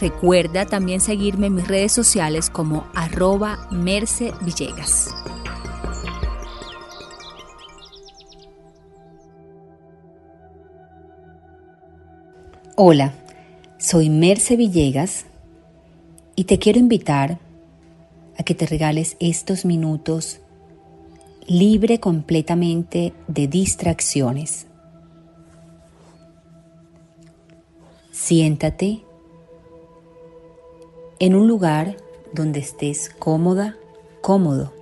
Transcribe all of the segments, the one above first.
Recuerda también seguirme en mis redes sociales como arroba Merce Villegas. Hola, soy Merce Villegas y te quiero invitar a que te regales estos minutos libre completamente de distracciones. Siéntate en un lugar donde estés cómoda, cómodo.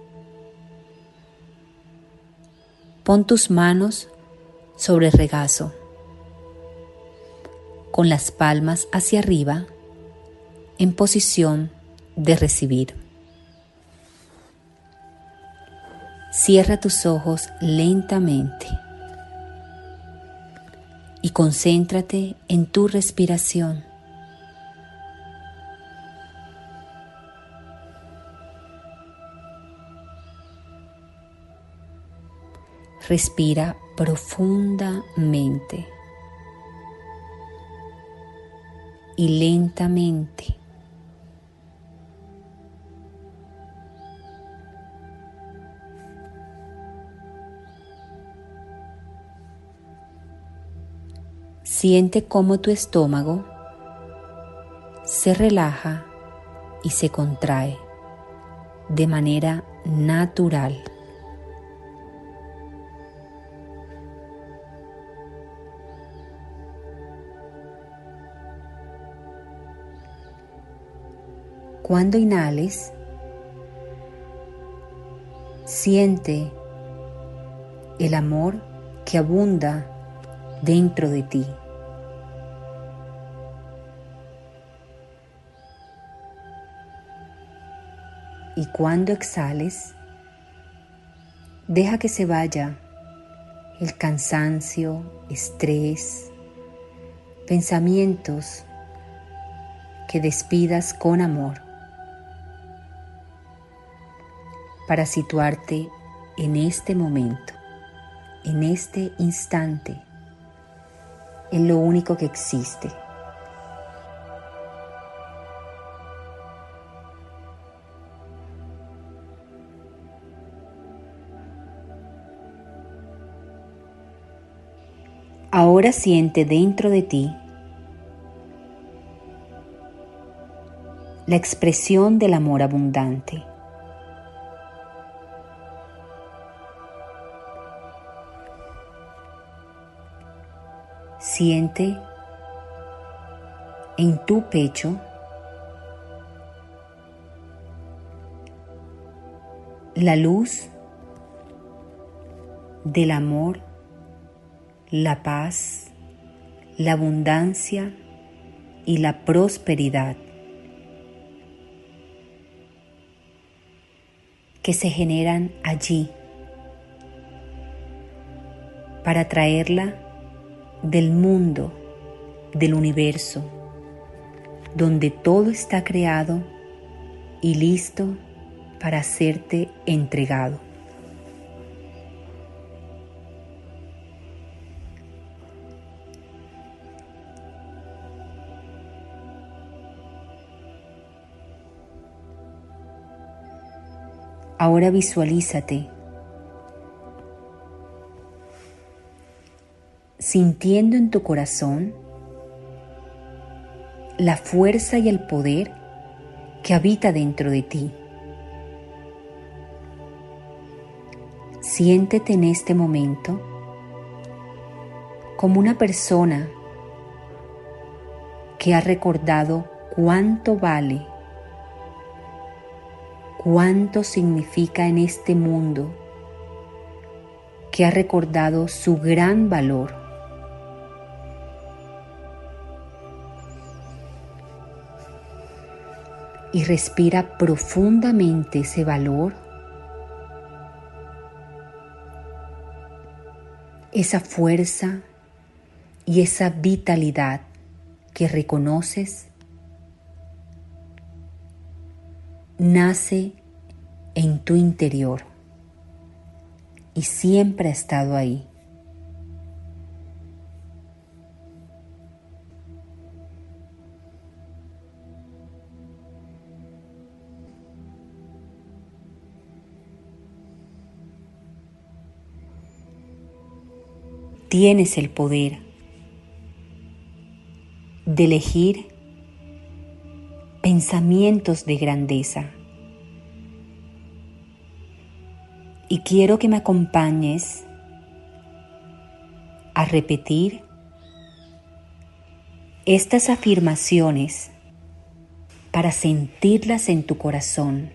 Pon tus manos sobre el regazo, con las palmas hacia arriba, en posición de recibir. Cierra tus ojos lentamente y concéntrate en tu respiración. Respira profundamente y lentamente. Siente cómo tu estómago se relaja y se contrae de manera natural. Cuando inhales, siente el amor que abunda dentro de ti. Y cuando exhales, deja que se vaya el cansancio, estrés, pensamientos que despidas con amor. Para situarte en este momento, en este instante, en lo único que existe. Ahora siente dentro de ti la expresión del amor abundante. Siente en tu pecho la luz del amor, la paz, la abundancia y la prosperidad que se generan allí para traerla del mundo, del universo, donde todo está creado y listo para serte entregado. Ahora visualízate sintiendo en tu corazón la fuerza y el poder que habita dentro de ti. Siéntete en este momento como una persona que ha recordado cuánto vale, cuánto significa en este mundo, que ha recordado su gran valor y respira profundamente ese valor, esa fuerza y esa vitalidad que reconoces nace en tu interior y siempre ha estado ahí. Tienes el poder de elegir pensamientos de grandeza. Y quiero que me acompañes a repetir estas afirmaciones para sentirlas en tu corazón,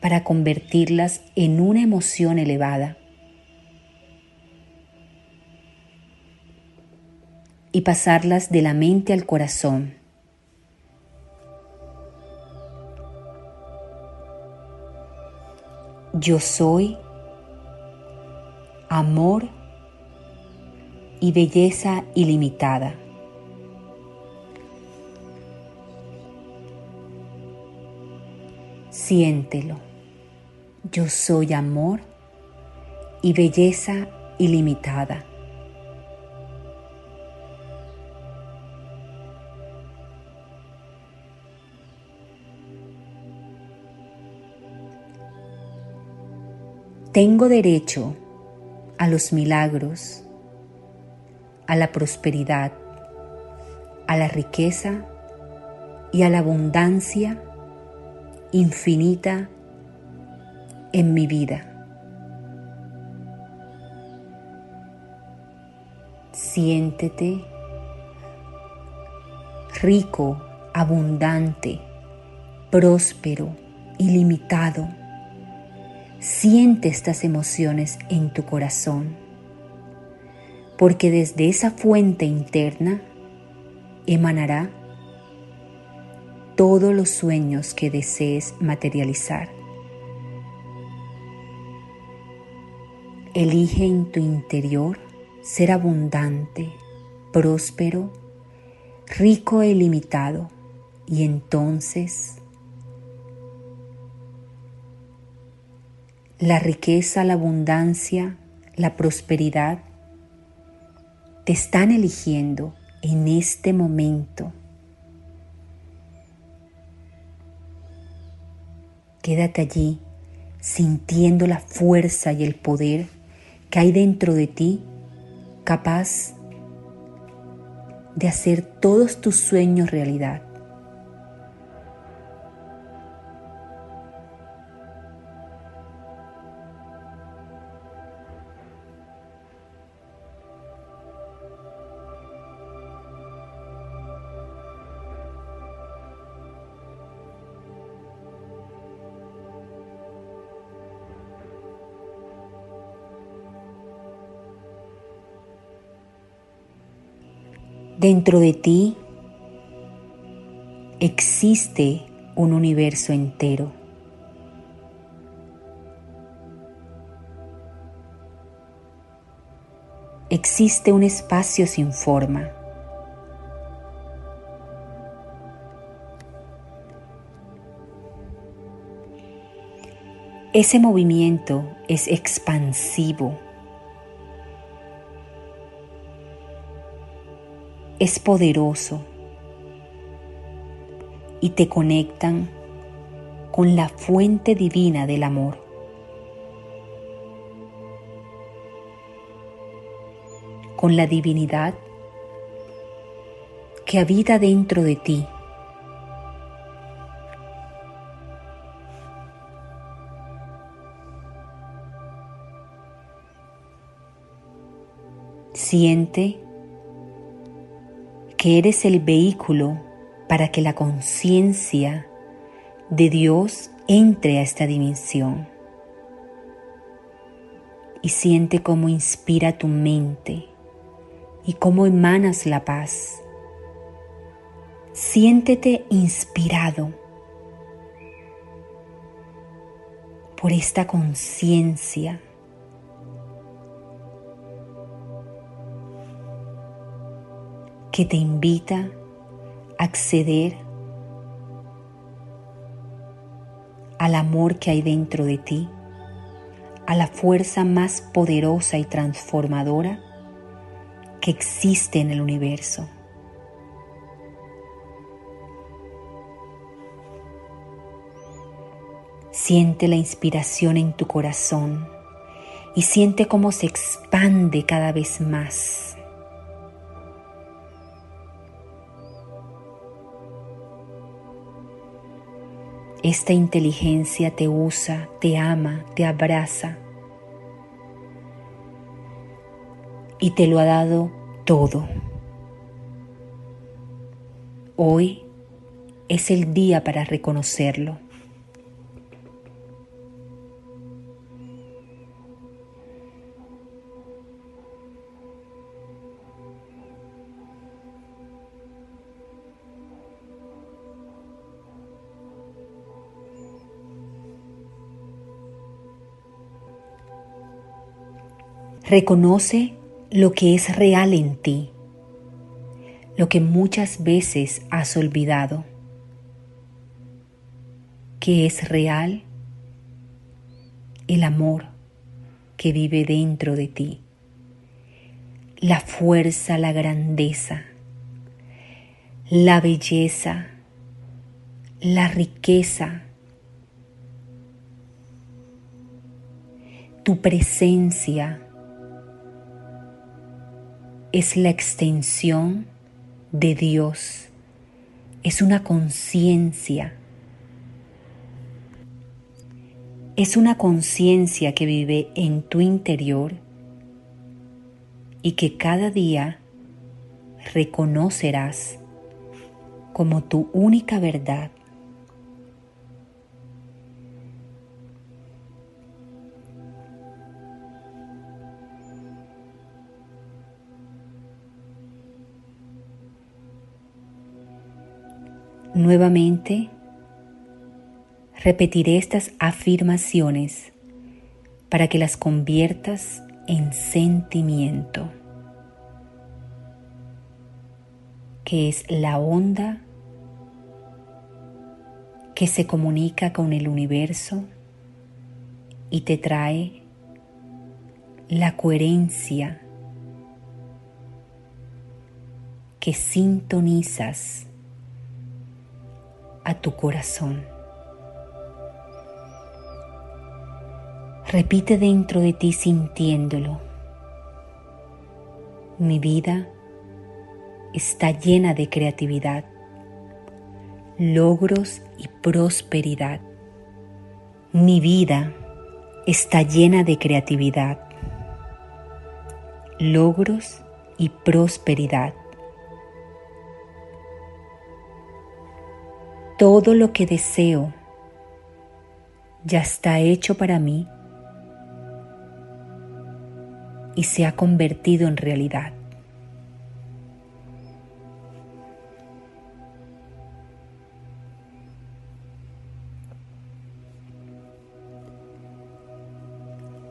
para convertirlas en una emoción elevada y pasarlas de la mente al corazón. Yo soy amor y belleza ilimitada. Siéntelo. Yo soy amor y belleza ilimitada. Tengo derecho a los milagros, a la prosperidad, a la riqueza y a la abundancia infinita en mi vida. Siéntete rico, abundante, próspero, ilimitado Siente estas emociones en tu corazón, porque desde esa fuente interna emanará todos los sueños que desees materializar. Elige en tu interior ser abundante, próspero, rico e ilimitado y entonces la riqueza, la abundancia, la prosperidad, te están eligiendo en este momento. Quédate allí sintiendo la fuerza y el poder que hay dentro de ti, capaz de hacer todos tus sueños realidad. Dentro de ti existe un universo entero. Existe un espacio sin forma. Ese movimiento es expansivo es poderoso y te conectan con la fuente divina del amor. Con la divinidad que habita dentro de ti. Siente que eres el vehículo para que la conciencia de Dios entre a esta dimensión. Y siente cómo inspira tu mente y cómo emanas la paz, Siéntete inspirado por esta conciencia que te invita a acceder al amor que hay dentro de ti, a la fuerza más poderosa y transformadora que existe en el universo. Siente la inspiración en tu corazón y siente cómo se expande cada vez más. Esta inteligencia te usa, te ama, te abraza y te lo ha dado todo. Hoy es el día para reconocerlo. Reconoce lo que es real en ti, lo que muchas veces has olvidado. Que es real el amor que vive dentro de ti, la fuerza, la grandeza, la belleza, la riqueza, tu presencia es la extensión de Dios, es una conciencia, es una conciencia que vive en tu interior y que cada día reconocerás como tu única verdad Nuevamente, repetiré estas afirmaciones para que las conviertas en sentimiento, que es la onda que se comunica con el universo y te trae la coherencia que sintonizas a tu corazón. Repite dentro de ti sintiéndolo. Mi vida está llena de creatividad, logros y prosperidad. Mi vida está llena de creatividad, logros y prosperidad. Todo lo que deseo ya está hecho para mí y se ha convertido en realidad.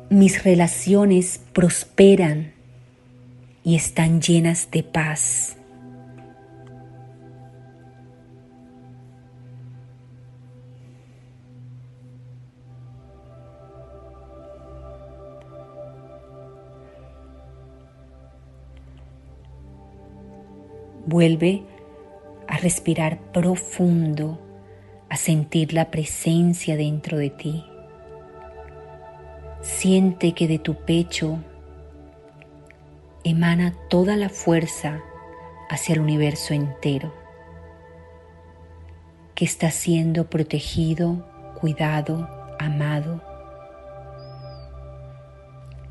Mis relaciones prosperan y están llenas de paz. Vuelve a respirar profundo, a sentir la presencia dentro de ti. Siente que de tu pecho emana toda la fuerza hacia el universo entero, que está siendo protegido, cuidado, amado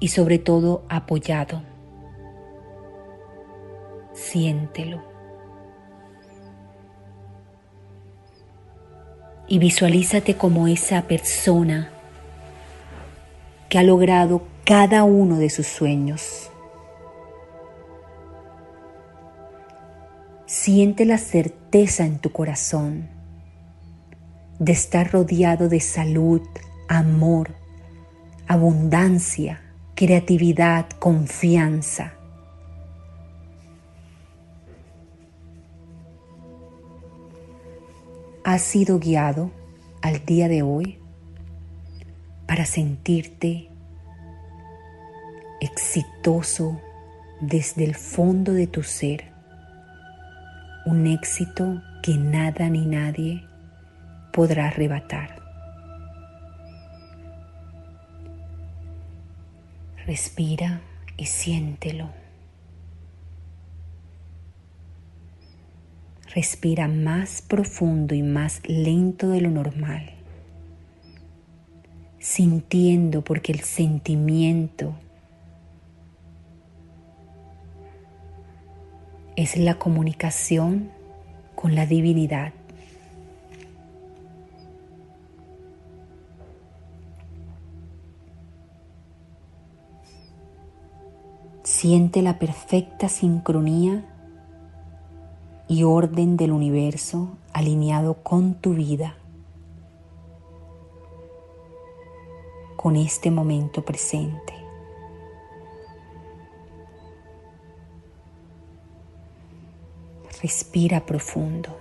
y sobre todo apoyado siéntelo. Y visualízate como esa persona que ha logrado cada uno de sus sueños. Siente la certeza en tu corazón de estar rodeado de salud, amor, abundancia, creatividad, confianza. Has sido guiado al día de hoy para sentirte exitoso desde el fondo de tu ser un éxito que nada ni nadie podrá arrebatar. Respira y siéntelo. Respira más profundo y más lento de lo normal, sintiendo porque el sentimiento es la comunicación con la divinidad. Siente la perfecta sincronía y orden del universo alineado con tu vida, con este momento presente. Respira profundo.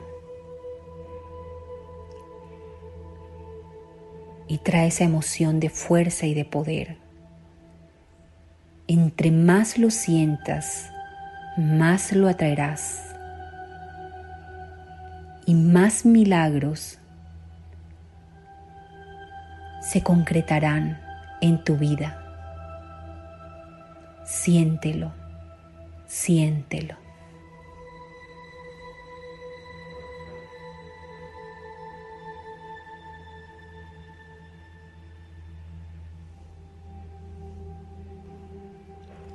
Y trae esa emoción de fuerza y de poder. Entre más lo sientas, más lo atraerás. Y más milagros se concretarán en tu vida. Siéntelo, siéntelo.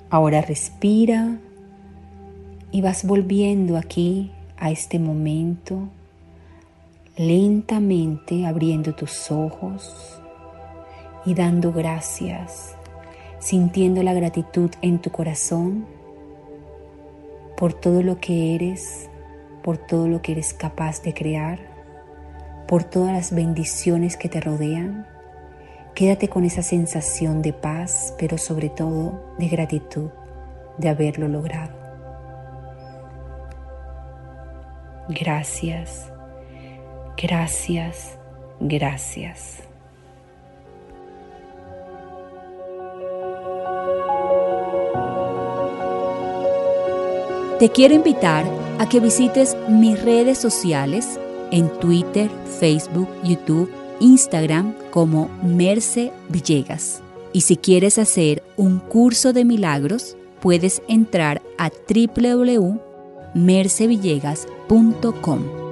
Ahora respira y vas volviendo aquí a este momento, lentamente abriendo tus ojos y dando gracias, sintiendo la gratitud en tu corazón por todo lo que eres, por todo lo que eres capaz de crear, por todas las bendiciones que te rodean Quédate con esa sensación de paz, pero sobre todo de gratitud de haberlo logrado. Gracias, gracias, gracias. Te quiero invitar a que visites mis redes sociales en Twitter, Facebook, YouTube Instagram como Merce Villegas. Y si quieres hacer un curso de milagros, puedes entrar a www.mercevillegas.com.